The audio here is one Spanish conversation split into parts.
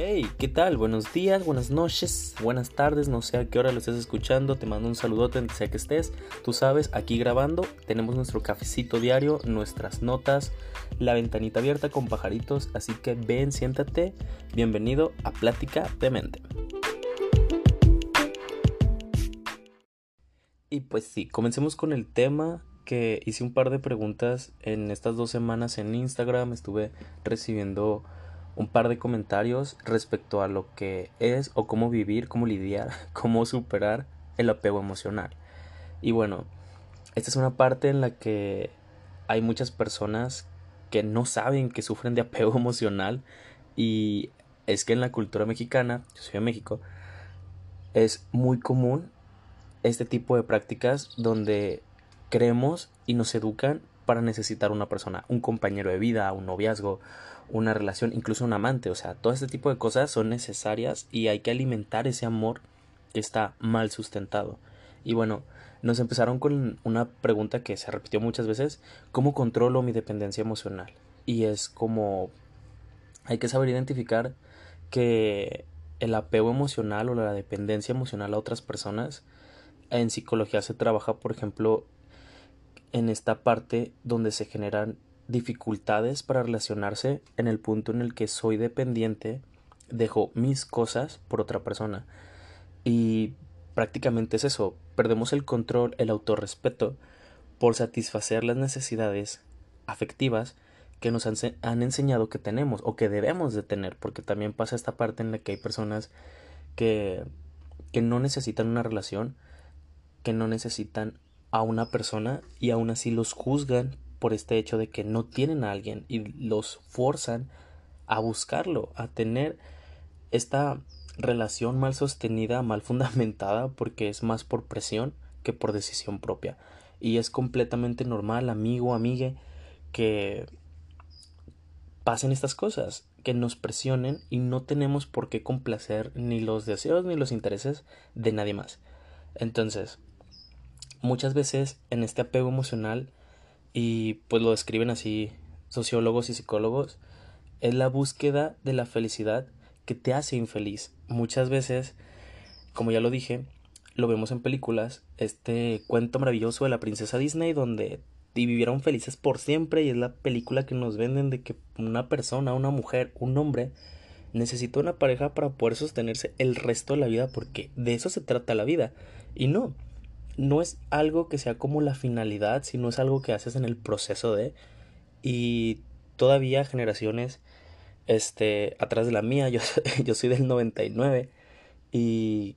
Hey, ¿qué tal? Buenos días, buenas noches, buenas tardes, no sé a qué hora lo estés escuchando, te mando un saludote donde sea que estés. Tú sabes, aquí grabando tenemos nuestro cafecito diario, nuestras notas, la ventanita abierta con pajaritos, así que ven, siéntate, bienvenido a Plática de Mente. Y pues sí, comencemos con el tema que hice un par de preguntas en estas dos semanas en Instagram, estuve recibiendo un par de comentarios respecto a lo que es o cómo vivir, cómo lidiar, cómo superar el apego emocional. Y bueno, esta es una parte en la que hay muchas personas que no saben que sufren de apego emocional y es que en la cultura mexicana, yo soy de México, es muy común este tipo de prácticas donde creemos y nos educan para necesitar una persona, un compañero de vida, un noviazgo, una relación, incluso un amante. O sea, todo este tipo de cosas son necesarias y hay que alimentar ese amor que está mal sustentado. Y bueno, nos empezaron con una pregunta que se repitió muchas veces, ¿cómo controlo mi dependencia emocional? Y es como hay que saber identificar que el apego emocional o la dependencia emocional a otras personas en psicología se trabaja, por ejemplo, en esta parte donde se generan dificultades para relacionarse en el punto en el que soy dependiente, dejo mis cosas por otra persona. Y prácticamente es eso, perdemos el control, el autorrespeto por satisfacer las necesidades afectivas que nos han, han, enseñado que tenemos o que debemos de tener, porque también pasa esta parte en la que hay personas que, que no necesitan una relación, que no necesitan a una persona y aún así los juzgan por este hecho de que no tienen a alguien y los forzan a buscarlo, a tener esta relación mal sostenida, mal fundamentada, porque es más por presión que por decisión propia. Y es completamente normal, amigo, amigue, que pasen estas cosas, que nos presionen y no tenemos por qué complacer ni los deseos ni los intereses de nadie más. Entonces, muchas veces en este apego emocional y pues lo describen así sociólogos y psicólogos, es la búsqueda de la felicidad que te hace infeliz. Muchas veces, como ya lo dije, lo vemos en películas, este cuento maravilloso de la princesa Disney donde vivieron felices por siempre y es la película que nos venden de que una persona, una mujer, un hombre necesita una pareja para poder sostenerse el resto de la vida porque de eso se trata la vida. Y no, no es algo que sea como la finalidad, sino es algo que haces en el proceso de y todavía generaciones este atrás de la mía, yo, yo soy del 99 y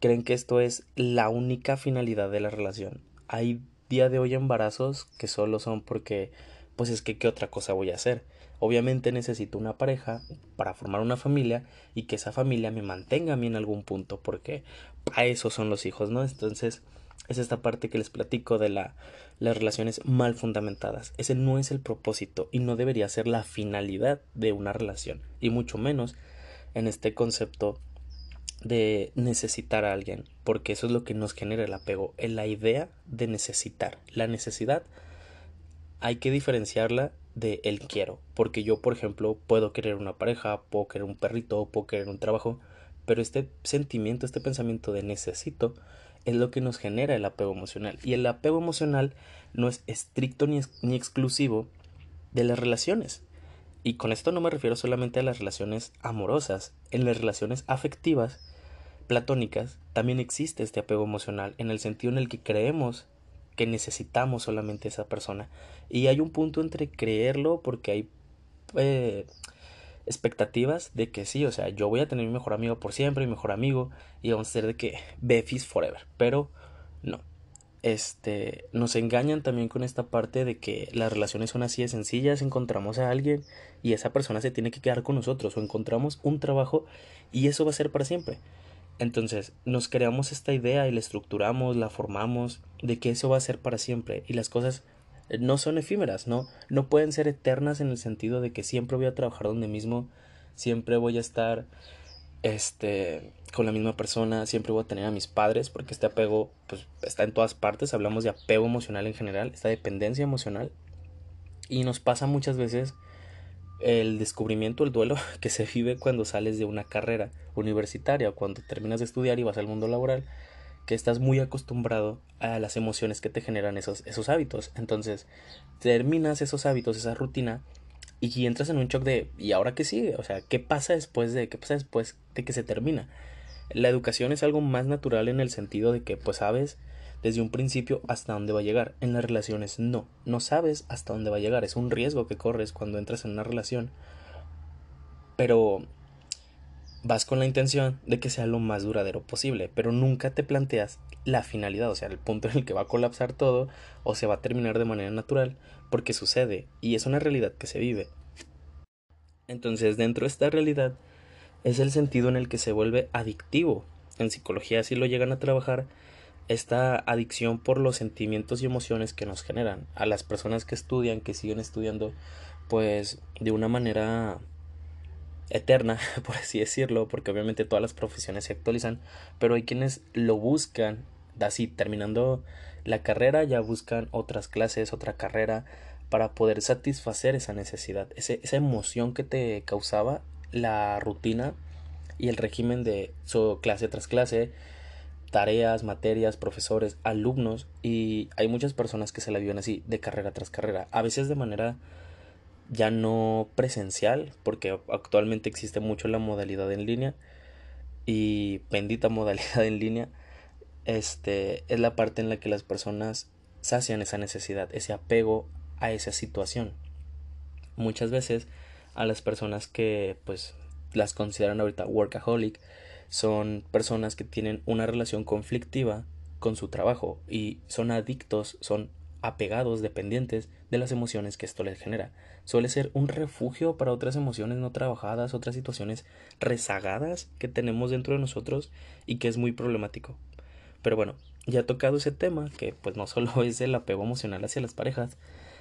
creen que esto es la única finalidad de la relación. Hay día de hoy embarazos que solo son porque pues es que qué otra cosa voy a hacer. Obviamente necesito una pareja para formar una familia y que esa familia me mantenga a mí en algún punto porque a eso son los hijos, ¿no? Entonces, es esta parte que les platico de la, las relaciones mal fundamentadas. Ese no es el propósito y no debería ser la finalidad de una relación, y mucho menos en este concepto de necesitar a alguien, porque eso es lo que nos genera el apego, en la idea de necesitar. La necesidad hay que diferenciarla de el quiero, porque yo, por ejemplo, puedo querer una pareja, puedo querer un perrito, puedo querer un trabajo, pero este sentimiento, este pensamiento de necesito es lo que nos genera el apego emocional. Y el apego emocional no es estricto ni, ni exclusivo de las relaciones. Y con esto no me refiero solamente a las relaciones amorosas. En las relaciones afectivas, platónicas, también existe este apego emocional, en el sentido en el que creemos que necesitamos solamente esa persona. Y hay un punto entre creerlo porque hay eh, expectativas de que sí, o sea, yo voy a tener mi mejor amigo por siempre, mi mejor amigo, y vamos a ser de que Befis forever, pero no. Este, nos engañan también con esta parte de que las relaciones son así de sencillas, encontramos a alguien y esa persona se tiene que quedar con nosotros o encontramos un trabajo y eso va a ser para siempre. Entonces, nos creamos esta idea y la estructuramos, la formamos de que eso va a ser para siempre y las cosas no son efímeras, no, no pueden ser eternas en el sentido de que siempre voy a trabajar donde mismo, siempre voy a estar este con la misma persona, siempre voy a tener a mis padres, porque este apego pues está en todas partes, hablamos de apego emocional en general, esta dependencia emocional. Y nos pasa muchas veces el descubrimiento, el duelo que se vive cuando sales de una carrera universitaria o cuando terminas de estudiar y vas al mundo laboral, que estás muy acostumbrado a las emociones que te generan esos, esos hábitos. Entonces, terminas esos hábitos, esa rutina, y entras en un shock de ¿y ahora qué sigue? O sea, ¿qué pasa después de qué pasa después de que se termina? La educación es algo más natural en el sentido de que pues sabes desde un principio hasta dónde va a llegar. En las relaciones no, no sabes hasta dónde va a llegar. Es un riesgo que corres cuando entras en una relación. Pero vas con la intención de que sea lo más duradero posible, pero nunca te planteas la finalidad, o sea, el punto en el que va a colapsar todo o se va a terminar de manera natural, porque sucede y es una realidad que se vive. Entonces, dentro de esta realidad es el sentido en el que se vuelve adictivo. En psicología si lo llegan a trabajar esta adicción por los sentimientos y emociones que nos generan a las personas que estudian, que siguen estudiando, pues de una manera eterna, por así decirlo, porque obviamente todas las profesiones se actualizan, pero hay quienes lo buscan, así terminando la carrera ya buscan otras clases, otra carrera para poder satisfacer esa necesidad, esa emoción que te causaba la rutina y el régimen de su clase tras clase, tareas, materias, profesores, alumnos y hay muchas personas que se la viven así de carrera tras carrera, a veces de manera ya no presencial, porque actualmente existe mucho la modalidad en línea y bendita modalidad en línea, este es la parte en la que las personas sacian esa necesidad, ese apego a esa situación. Muchas veces a las personas que pues las consideran ahorita workaholic son personas que tienen una relación conflictiva con su trabajo y son adictos, son apegados, dependientes de las emociones que esto les genera. Suele ser un refugio para otras emociones no trabajadas, otras situaciones rezagadas que tenemos dentro de nosotros y que es muy problemático. Pero bueno, ya tocado ese tema, que pues no solo es el apego emocional hacia las parejas,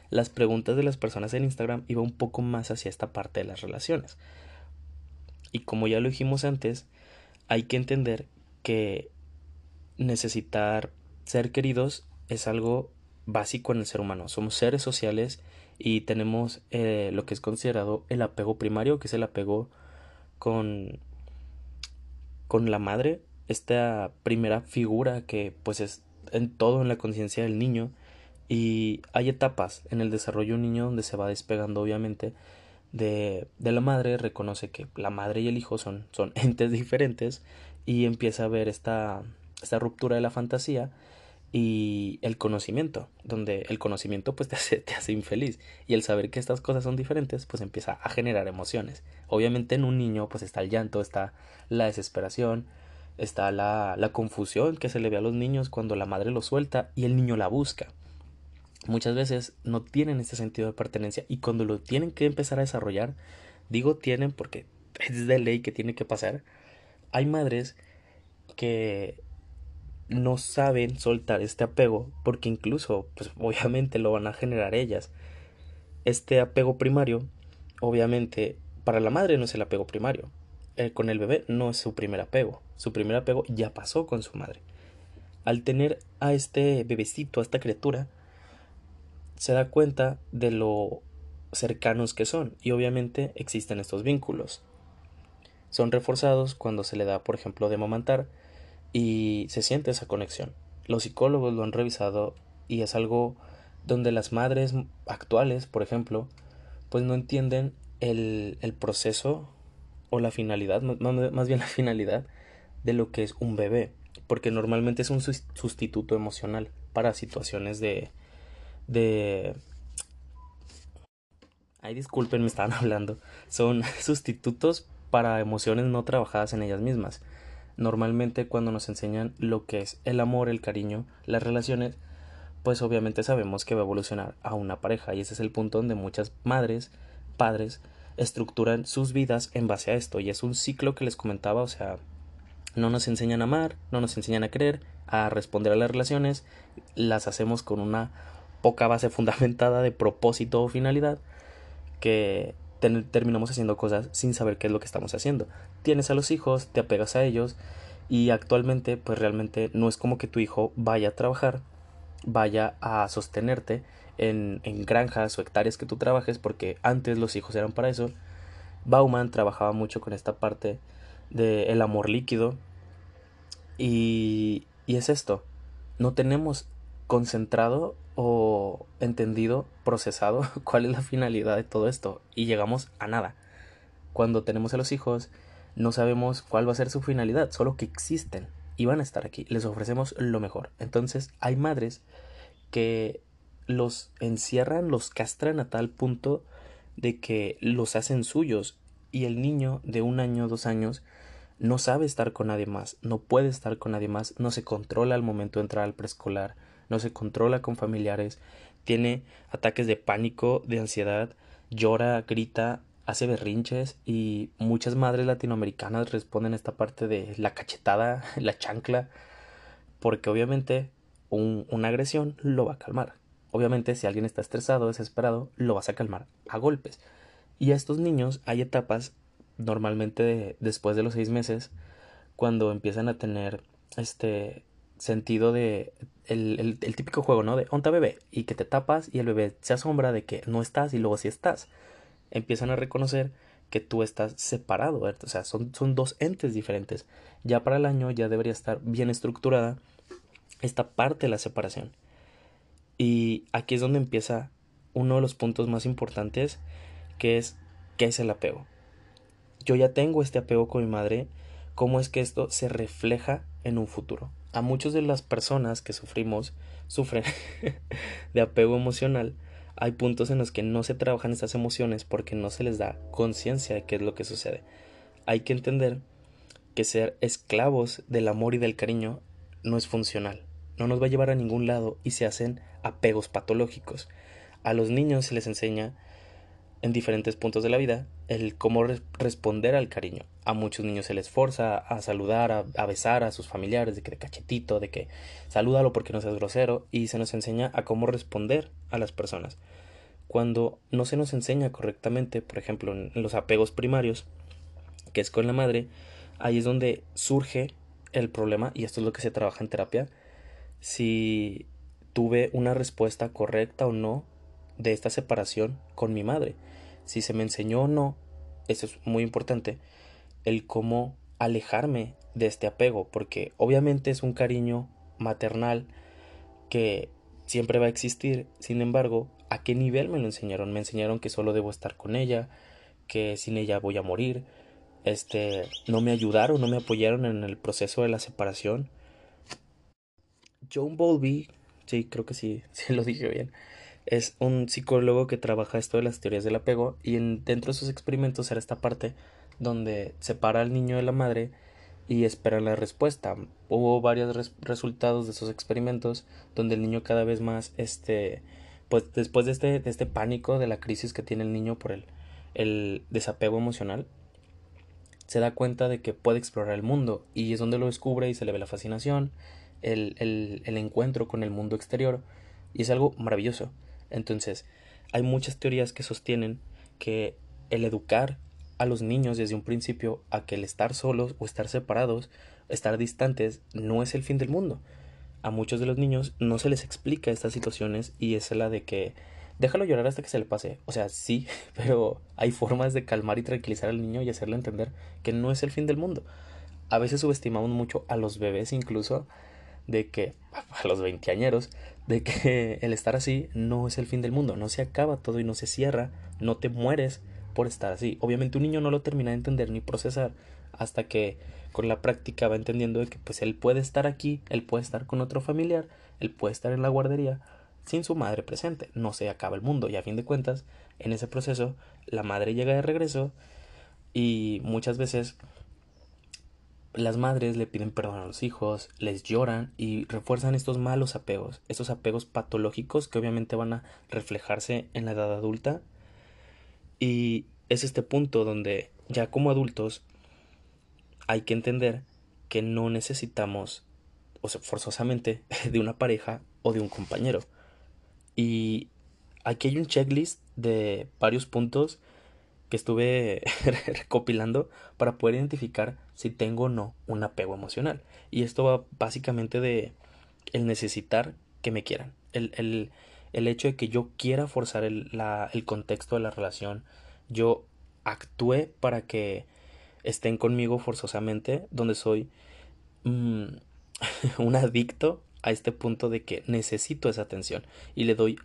las preguntas de las personas en Instagram iba un poco más hacia esta parte de las relaciones. Y como ya lo dijimos antes, hay que entender que necesitar ser queridos es algo básico en el ser humano. Somos seres sociales y tenemos eh, lo que es considerado el apego primario, que es el apego con, con la madre, esta primera figura que pues es en todo en la conciencia del niño. Y hay etapas en el desarrollo de un niño donde se va despegando obviamente de, de la madre, reconoce que la madre y el hijo son, son entes diferentes y empieza a ver esta, esta ruptura de la fantasía y el conocimiento, donde el conocimiento pues te hace, infeliz y el saber que estas cosas son diferentes pues empieza a generar emociones. Obviamente en un niño pues está el llanto, está la desesperación, está la, confusión que se le ve a los niños cuando la madre lo suelta y el niño la busca. Muchas veces no tienen este sentido de pertenencia y cuando lo tienen que empezar a desarrollar, digo tienen porque es de ley que tiene que pasar, hay madres que no saben soltar este apego porque incluso pues obviamente lo van a generar ellas. Este apego primario obviamente para la madre no es el apego primario. Eh, con el bebé no es su primer apego. Su primer apego ya pasó con su madre. Al tener a este bebecito a esta criatura se da cuenta de lo cercanos que son y obviamente existen estos vínculos. Son reforzados cuando se le da por ejemplo de mamantar y se siente esa conexión. Los psicólogos lo han revisado y es algo donde las madres actuales, por ejemplo, pues no entienden el, el proceso o la finalidad, más bien la finalidad de lo que es un bebé, porque normalmente es un sustituto emocional para situaciones de... de Ay, disculpen, me estaban hablando. Son sustitutos para emociones no trabajadas en ellas mismas. Normalmente cuando nos enseñan lo que es el amor, el cariño, las relaciones, pues obviamente sabemos que va a evolucionar a una pareja. Y ese es el punto donde muchas madres, padres, estructuran sus vidas en base a esto. Y es un ciclo que les comentaba, o sea, no nos enseñan a amar, no nos enseñan a querer, a responder a las relaciones, las hacemos con una poca base fundamentada de propósito o finalidad que terminamos haciendo cosas sin saber qué es lo que estamos haciendo. Tienes a los hijos, te apegas a ellos y actualmente pues realmente no es como que tu hijo vaya a trabajar, vaya a sostenerte en, granjas o hectáreas que tú trabajes, porque antes los hijos eran para eso. Bauman trabajaba mucho con esta parte del el amor líquido. Y es esto, no tenemos concentrado o entendido, procesado cuál es la finalidad de todo esto y llegamos a nada. Cuando tenemos a los hijos, no sabemos cuál va a ser su finalidad, solo que existen y van a estar aquí. Les ofrecemos lo mejor. Entonces, hay madres que los encierran, los castran a tal punto de que los hacen suyos y el niño de un año, dos años, no sabe estar con nadie más, no puede estar con nadie más, no se controla al momento de entrar al preescolar, no se controla con familiares, tiene ataques de pánico, de ansiedad, llora, grita, hace berrinches y muchas madres latinoamericanas responden a esta parte de la cachetada, la chancla, porque obviamente una agresión lo va a calmar. Obviamente si alguien está estresado, desesperado, lo vas a calmar a golpes. Y a estos niños hay etapas, normalmente después de los seis meses, cuando empiezan a tener este sentido de el, el, típico juego, ¿no? De onta bebé y que te tapas y el bebé se asombra de que no estás y luego sí estás. Empiezan a reconocer que tú estás separado, o sea, son, son dos entes diferentes. Ya para el año ya debería estar bien estructurada esta parte de la separación. Y aquí es donde empieza uno de los puntos más importantes, que es qué es el apego. Yo ya tengo este apego con mi madre, ¿cómo es que esto se refleja en un futuro? A muchas de las personas que sufrimos, sufren de apego emocional, hay puntos en los que no se trabajan estas emociones porque no se les da conciencia de qué es lo que sucede. Hay que entender que ser esclavos del amor y del cariño no es funcional, no nos va a llevar a ningún lado y se hacen apegos patológicos. A los niños se les enseña en diferentes puntos de la vida el cómo responder al cariño. A muchos niños se les forza a saludar, a, besar a sus familiares, de que de cachetito, de que salúdalo porque no seas grosero, y se nos enseña a cómo responder a las personas. Cuando no se nos enseña correctamente, por ejemplo, en los apegos primarios, que es con la madre, ahí es donde surge el problema, y esto es lo que se trabaja en terapia, si tuve una respuesta correcta o no de esta separación con mi madre si se me enseñó o no, eso es muy importante, el cómo alejarme de este apego, porque obviamente es un cariño maternal que siempre va a existir, sin embargo, ¿a qué nivel me lo enseñaron? Me enseñaron que solo debo estar con ella, que sin ella voy a morir, este, no me ayudaron, no me apoyaron en el proceso de la separación. John Bowlby, sí, creo que sí, sí lo dije bien, es un psicólogo que trabaja esto de las teorías del apego y en, dentro de sus experimentos era esta parte donde separa al niño de la madre y espera la respuesta. Hubo varios resultados de esos experimentos donde el niño cada vez más, este, pues después de este, de este pánico, de la crisis que tiene el niño por el, el desapego emocional, se da cuenta de que puede explorar el mundo y es donde lo descubre y se le ve la fascinación, el, el, el encuentro con el mundo exterior y es algo maravilloso. Entonces, hay muchas teorías que sostienen que el educar a los niños desde un principio a que el estar solos o estar separados, estar distantes, no es el fin del mundo. A muchos de los niños no se les explica estas situaciones y es la de que déjalo llorar hasta que se le pase. O sea, sí, pero hay formas de calmar y tranquilizar al niño y hacerle entender que no es el fin del mundo. A veces subestimamos mucho a los bebés incluso de que a los veinteañeros de que el estar así no es el fin del mundo, no se acaba todo y no se cierra, no te mueres por estar así. Obviamente un niño no lo termina de entender ni procesar hasta que con la práctica va entendiendo de que pues él puede estar aquí, él puede estar con otro familiar, él puede estar en la guardería sin su madre presente, no se acaba el mundo y a fin de cuentas en ese proceso la madre llega de regreso y muchas veces las madres le piden perdón a los hijos, les lloran y refuerzan estos malos apegos, estos apegos patológicos que obviamente van a reflejarse en la edad adulta. Y es este punto donde ya como adultos hay que entender que no necesitamos, o sea, forzosamente, de una pareja o de un compañero. Y aquí hay un checklist de varios puntos que estuve recopilando para poder identificar si tengo o no un apego emocional. Y esto va básicamente de el necesitar que me quieran, el, el hecho de que yo quiera forzar el, la, el contexto de la relación, yo actúe para que estén conmigo forzosamente, donde soy mm, un adicto a este punto de que necesito esa atención y le doy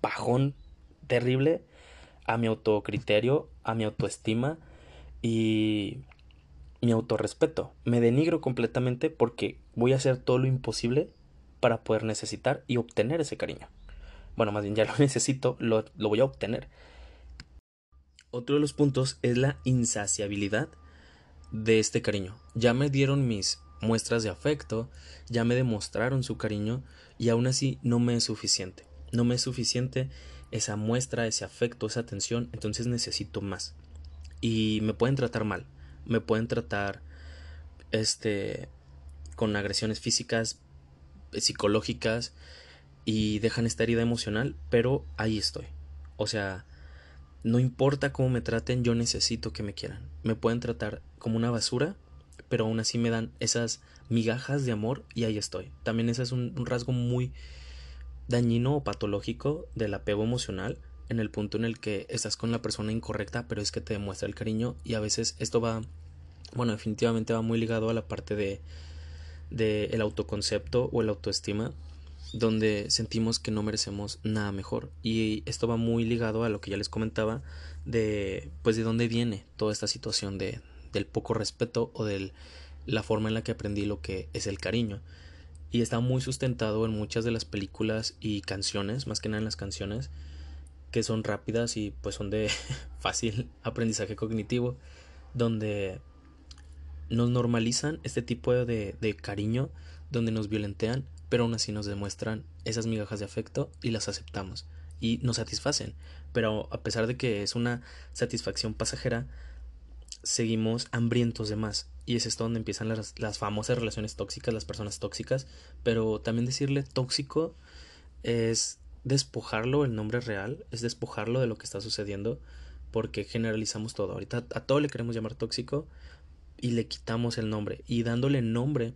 bajón terrible a mi autocriterio, a mi autoestima y mi autorrespeto. Me denigro completamente porque voy a hacer todo lo imposible para poder necesitar y obtener ese cariño. Bueno, más bien ya lo necesito, lo, lo voy a obtener. Otro de los puntos es la insaciabilidad de este cariño. Ya me dieron mis muestras de afecto, ya me demostraron su cariño y aún así no me es suficiente. No me es suficiente esa muestra, ese afecto, esa atención, entonces necesito más. Y me pueden tratar mal, me pueden tratar este con agresiones físicas, psicológicas y dejan esta herida emocional, pero ahí estoy. O sea, no importa cómo me traten, yo necesito que me quieran. Me pueden tratar como una basura, pero aún así me dan esas migajas de amor y ahí estoy. También ese es un, rasgo muy dañino o patológico del apego emocional en el punto en el que estás con la persona incorrecta, pero es que te demuestra el cariño y a veces esto va, bueno, definitivamente va muy ligado a la parte de, de el autoconcepto o el autoestima donde sentimos que no merecemos nada mejor. Y esto va muy ligado a lo que ya les comentaba de pues de dónde viene toda esta situación de del poco respeto o de la forma en la que aprendí lo que es el cariño y está muy sustentado en muchas de las películas y canciones más que nada en las canciones que son rápidas y pues son de fácil aprendizaje cognitivo donde nos normalizan este tipo de, de cariño donde nos violentean pero aún así nos demuestran esas migajas de afecto y las aceptamos y nos satisfacen. Pero a pesar de que es una satisfacción pasajera, seguimos hambrientos de más. Y es esto donde empiezan las, las famosas relaciones tóxicas, las personas tóxicas. Pero también decirle tóxico es despojarlo el nombre real, es despojarlo de lo que está sucediendo, porque generalizamos todo. Ahorita a todo le queremos llamar tóxico y le quitamos el nombre. Y dándole nombre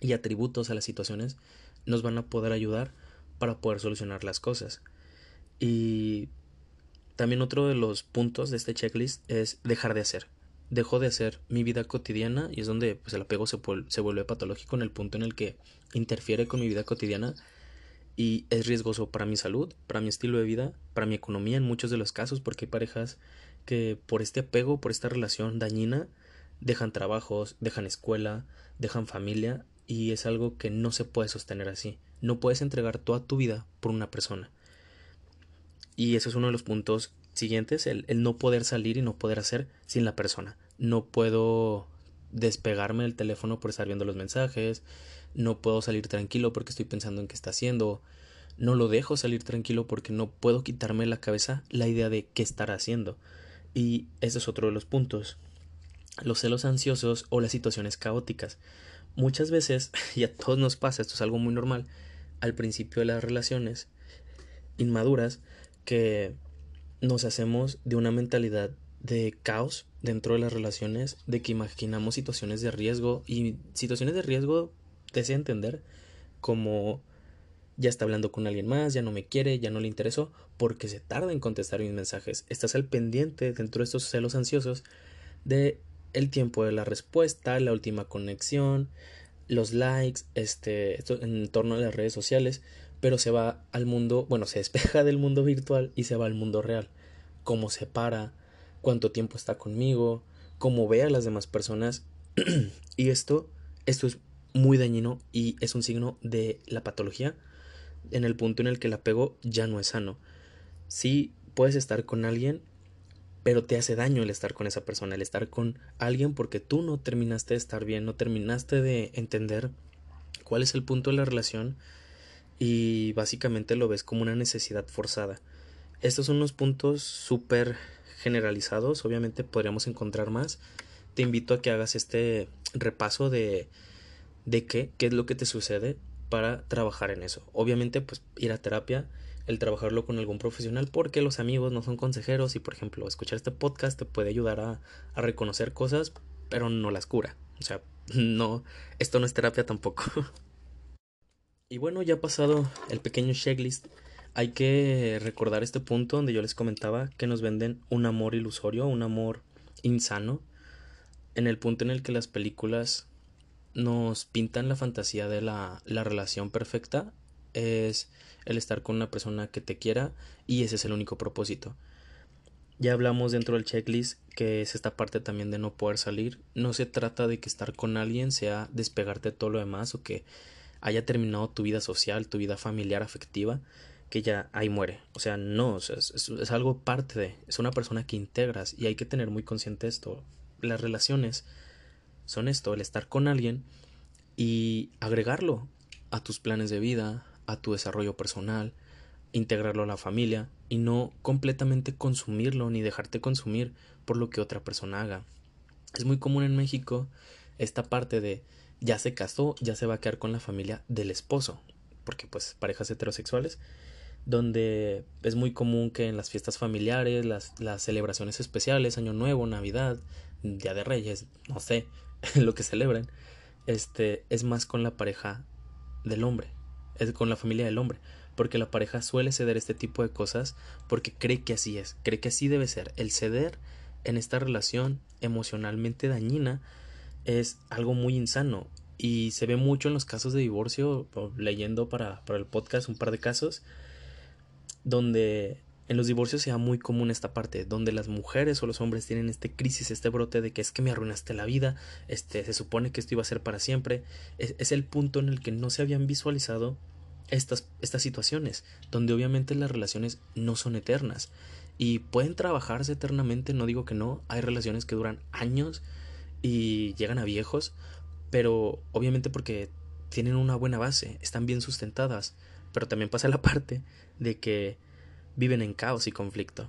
y atributos a las situaciones nos van a poder ayudar para poder solucionar las cosas. Y también otro de los puntos de este checklist es dejar de hacer. Dejo de hacer mi vida cotidiana y es donde pues, el apego se, se vuelve patológico en el punto en el que interfiere con mi vida cotidiana y es riesgoso para mi salud, para mi estilo de vida, para mi economía en muchos de los casos porque hay parejas que por este apego, por esta relación dañina, dejan trabajos, dejan escuela, dejan familia y es algo que no se puede sostener así. No puedes entregar toda tu vida por una persona. Y eso es uno de los puntos siguientes, el, no poder salir y no poder hacer sin la persona. No puedo despegarme del teléfono por estar viendo los mensajes, no puedo salir tranquilo porque estoy pensando en qué está haciendo, no lo dejo salir tranquilo porque no puedo quitarme de la cabeza la idea de qué estará haciendo. Y ese es otro de los puntos. Los celos ansiosos o las situaciones caóticas. Muchas veces, y a todos nos pasa, esto es algo muy normal, al principio de las relaciones inmaduras, que nos hacemos de una mentalidad de caos dentro de las relaciones, de que imaginamos situaciones de riesgo y situaciones de riesgo desea entender como ya está hablando con alguien más, ya no me quiere, ya no le interesó, porque se tarda en contestar mis mensajes. Estás al pendiente dentro de estos celos ansiosos de el tiempo de la respuesta, la última conexión, los likes, este, en torno a las redes sociales, pero se va al mundo, bueno, se despeja del mundo virtual y se va al mundo real. Cómo se para, cuánto tiempo está conmigo, cómo ve a las demás personas. y esto, esto es muy dañino y es un signo de la patología en el punto en el que el apego ya no es sano. Si puedes estar con alguien pero te hace daño el estar con esa persona, el estar con alguien porque tú no terminaste de estar bien, no terminaste de entender cuál es el punto de la relación y básicamente lo ves como una necesidad forzada. Estos son unos puntos súper generalizados, obviamente podríamos encontrar más. Te invito a que hagas este repaso de, de qué, qué es lo que te sucede para trabajar en eso. Obviamente, pues ir a terapia el trabajarlo con algún profesional porque los amigos no son consejeros y por ejemplo escuchar este podcast te puede ayudar a, a reconocer cosas pero no las cura. O sea, no, esto no es terapia tampoco. y bueno, ya pasado el pequeño checklist, hay que recordar este punto donde yo les comentaba que nos venden un amor ilusorio, un amor insano, en el punto en el que las películas nos pintan la fantasía de la, la relación perfecta es el estar con una persona que te quiera y ese es el único propósito. Ya hablamos dentro del checklist que es esta parte también de no poder salir. No se trata de que estar con alguien sea despegarte de todo lo demás o que haya terminado tu vida social, tu vida familiar, afectiva, que ya ahí muere. O sea, no, es, es, algo parte de, es una persona que integras y hay que tener muy consciente esto. Las relaciones son esto, el estar con alguien y agregarlo a tus planes de vida, a tu desarrollo personal, integrarlo a la familia y no completamente consumirlo ni dejarte consumir por lo que otra persona haga. Es muy común en México esta parte de ya se casó, ya se va a quedar con la familia del esposo, porque pues parejas heterosexuales, donde es muy común que en las fiestas familiares, las, las celebraciones especiales, Año Nuevo, Navidad, Día de Reyes, no sé, lo que celebren, este es más con la pareja del hombre, es con la familia del hombre, porque la pareja suele ceder este tipo de cosas porque cree que así es, cree que así debe ser. El ceder en esta relación emocionalmente dañina es algo muy insano y se ve mucho en los casos de divorcio, leyendo para, para el podcast un par de casos, donde en los divorcios sea muy común esta parte, donde las mujeres o los hombres tienen este crisis, este brote de que es que me arruinaste la vida, este, se supone que esto iba a ser para siempre, es, es el punto en el que no se habían visualizado estas, estas situaciones, donde obviamente las relaciones no son eternas. Y pueden trabajarse eternamente, no digo que no, hay relaciones que duran años y llegan a viejos, pero obviamente porque tienen una buena base, están bien sustentadas, pero también pasa la parte de que viven en caos y conflicto.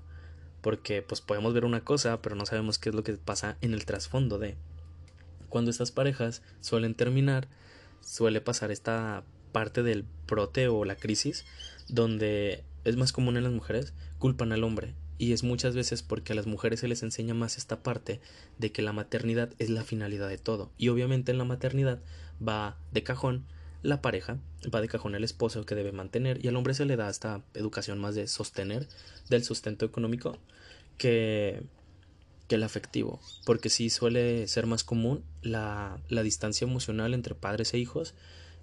Porque pues podemos ver una cosa, pero no sabemos qué es lo que pasa en el trasfondo de. Cuando estas parejas suelen terminar, suele pasar esta parte del brote o la crisis, donde es más común en las mujeres, culpan al hombre. Y es muchas veces porque a las mujeres se les enseña más esta parte de que la maternidad es la finalidad de todo. Y obviamente en la maternidad va de cajón la pareja va de cajón el esposo que debe mantener y al hombre se le da esta educación más de sostener del sustento económico que, que el afectivo, porque sí suele ser más común la, la distancia emocional entre padres e hijos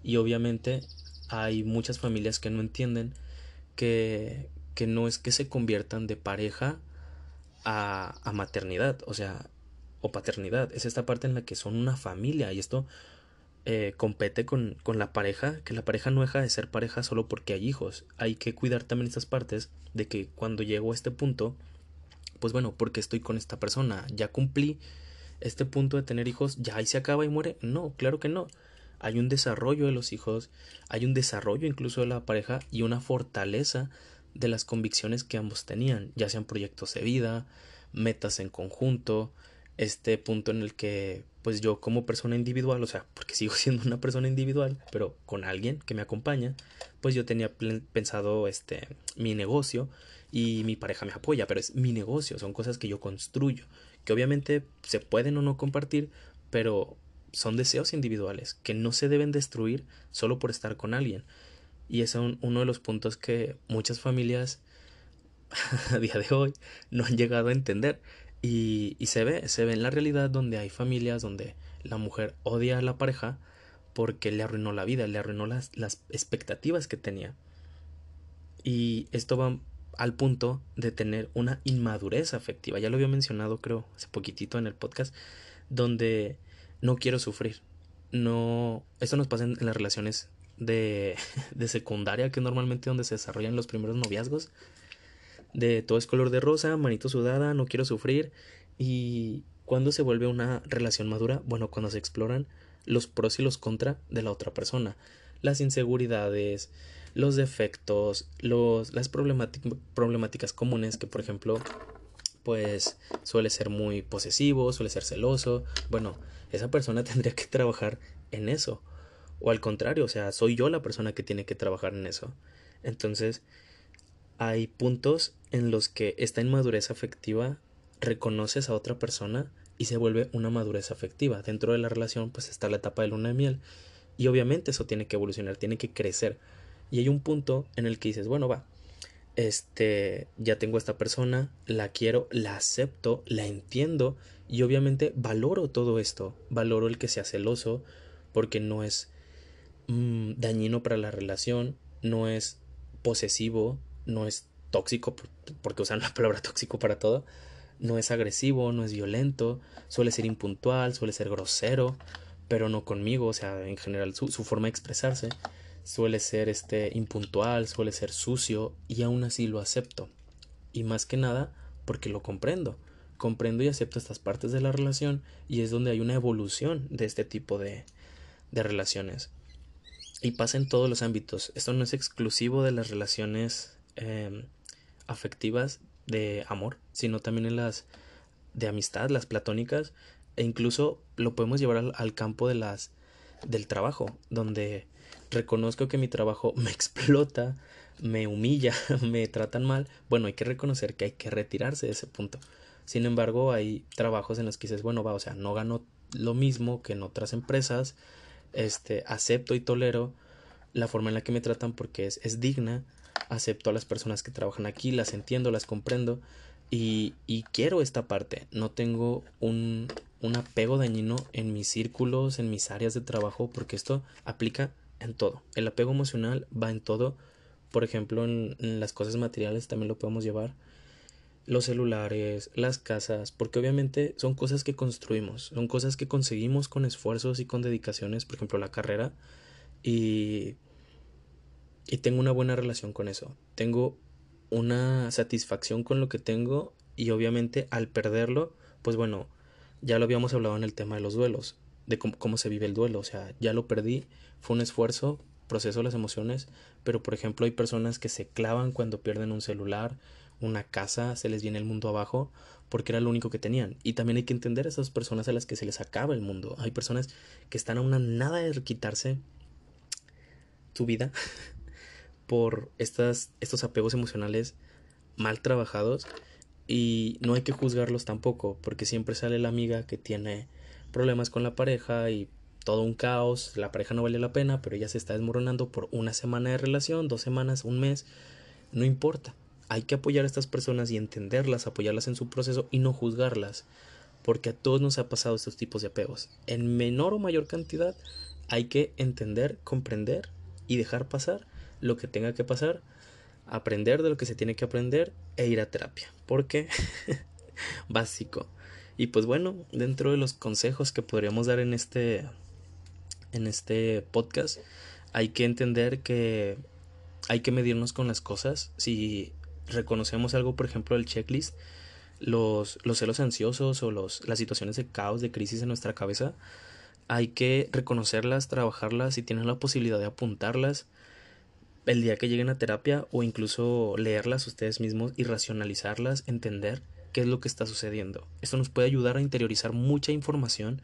y obviamente hay muchas familias que no entienden que, que no es que se conviertan de pareja a, a maternidad, o sea, o paternidad, es esta parte en la que son una familia y esto eh, compete con, con, la pareja, que la pareja no deja de ser pareja solo porque hay hijos. Hay que cuidar también estas partes de que cuando llego a este punto, pues bueno, porque estoy con esta persona, ya cumplí este punto de tener hijos, ya ahí se acaba y muere. No, claro que no. Hay un desarrollo de los hijos, hay un desarrollo incluso de la pareja y una fortaleza de las convicciones que ambos tenían, ya sean proyectos de vida, metas en conjunto, este punto en el que pues yo como persona individual, o sea, porque sigo siendo una persona individual, pero con alguien que me acompaña, pues yo tenía pensado este mi negocio y mi pareja me apoya, pero es mi negocio, son cosas que yo construyo, que obviamente se pueden o no compartir, pero son deseos individuales que no se deben destruir solo por estar con alguien. Y es uno de los puntos que muchas familias a día de hoy no han llegado a entender. Y, se ve, se ve en la realidad donde hay familias donde la mujer odia a la pareja porque le arruinó la vida, le arruinó las, las expectativas que tenía. Y esto va al punto de tener una inmadurez afectiva. Ya lo había mencionado, creo, hace poquitito en el podcast, donde no quiero sufrir. No, esto nos pasa en, las relaciones de, de secundaria, que normalmente donde se desarrollan los primeros noviazgos de todo es color de rosa, manito sudada, no quiero sufrir. Y cuando se vuelve una relación madura, bueno, cuando se exploran los pros y los contra de la otra persona, las inseguridades, los defectos, los, las problemáticas comunes que, por ejemplo, pues suele ser muy posesivo, suele ser celoso. Bueno, esa persona tendría que trabajar en eso. O al contrario, o sea, soy yo la persona que tiene que trabajar en eso. Entonces, hay puntos en los que esta inmadurez afectiva reconoces a otra persona y se vuelve una madurez afectiva. Dentro de la relación pues está la etapa de luna de miel y obviamente eso tiene que evolucionar, tiene que crecer. Y hay un punto en el que dices, bueno, va, este, ya tengo a esta persona, la quiero, la acepto, la entiendo y obviamente valoro todo esto, valoro el que sea celoso porque no es mm, dañino para la relación, no es posesivo, no es tóxico, porque usan la palabra tóxico para todo, no es agresivo, no es violento, suele ser impuntual, suele ser grosero, pero no conmigo, o sea, en general su, forma de expresarse suele ser este impuntual, suele ser sucio y aún así lo acepto. Y más que nada porque lo comprendo. Comprendo y acepto estas partes de la relación y es donde hay una evolución de este tipo de, de relaciones. Y pasa en todos los ámbitos. Esto no es exclusivo de las relaciones em, afectivas de amor, sino también en las de amistad, las platónicas, e incluso lo podemos llevar al, campo de las del trabajo, donde reconozco que mi trabajo me explota, me humilla, me tratan mal, bueno, hay que reconocer que hay que retirarse de ese punto. Sin embargo, hay trabajos en los que dices, bueno, va, o sea, no gano lo mismo que en otras empresas, este, acepto y tolero la forma en la que me tratan porque es, es digna, acepto a las personas que trabajan aquí, las entiendo, las comprendo y, y quiero esta parte, no tengo un, un apego dañino en mis círculos, en mis áreas de trabajo, porque esto aplica en todo. El apego emocional va en todo. Por ejemplo, en, las cosas materiales también lo podemos llevar. Los celulares, las casas, porque obviamente son cosas que construimos, son cosas que conseguimos con esfuerzos y con dedicaciones, por ejemplo, la carrera. Y, y tengo una buena relación con eso. Tengo una satisfacción con lo que tengo y obviamente al perderlo, pues bueno, ya lo habíamos hablado en el tema de los duelos, de cómo, cómo se vive el duelo, o sea, ya lo perdí, fue un esfuerzo, proceso las emociones, pero por ejemplo hay personas que se clavan cuando pierden un celular, una casa, se les viene el mundo abajo porque era lo único que tenían. Y también hay que entender a esas personas a las que se les acaba el mundo. Hay personas que están a una nada de quitarse tu vida por estas, estos apegos emocionales mal trabajados y no hay que juzgarlos tampoco porque siempre sale la amiga que tiene problemas con la pareja y todo un caos, la pareja no vale la pena, pero ella se está desmoronando por una semana de relación, dos semanas, un mes, no importa. Hay que apoyar a estas personas y entenderlas, apoyarlas en su proceso y no juzgarlas, porque a todos nos ha pasado estos tipos de apegos. En menor o mayor cantidad hay que entender, comprender y dejar pasar lo que tenga que pasar, aprender de lo que se tiene que aprender e ir a terapia, porque básico. Y pues bueno, dentro de los consejos que podríamos dar en este en este podcast, hay que entender que hay que medirnos con las cosas. Si reconocemos algo, por ejemplo, el checklist, los, los celos ansiosos o los, las situaciones de caos, de crisis en nuestra cabeza, hay que reconocerlas, trabajarlas y tienen la posibilidad de apuntarlas el día que lleguen a terapia o incluso leerlas ustedes mismos y racionalizarlas, entender qué es lo que está sucediendo. Esto nos puede ayudar a interiorizar mucha información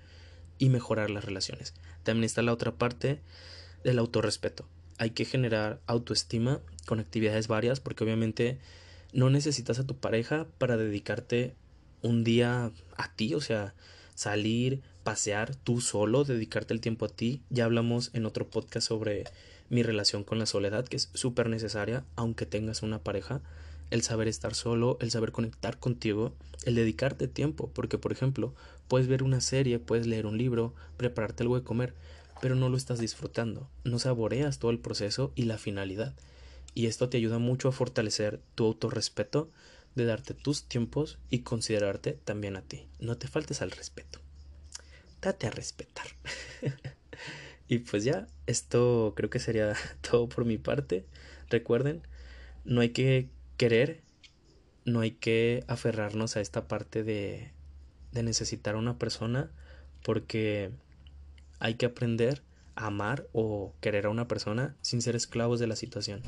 y mejorar las relaciones. También está la otra parte del autorrespeto. Hay que generar autoestima con actividades varias porque obviamente no necesitas a tu pareja para dedicarte un día a ti, o sea, salir, pasear tú solo, dedicarte el tiempo a ti. Ya hablamos en otro podcast sobre mi relación con la soledad, que es súper necesaria, aunque tengas una pareja el saber estar solo, el saber conectar contigo, el dedicarte tiempo, porque por ejemplo, puedes ver una serie, puedes leer un libro, prepararte algo de comer, pero no lo estás disfrutando, no saboreas todo el proceso y la finalidad. Y esto te ayuda mucho a fortalecer tu autorrespeto, de darte tus tiempos y considerarte también a ti. No te faltes al respeto. Date a respetar. y pues ya, esto creo que sería todo por mi parte. Recuerden, no hay que querer, no hay que aferrarnos a esta parte de, de necesitar a una persona porque hay que aprender a amar o querer a una persona sin ser esclavos de la situación.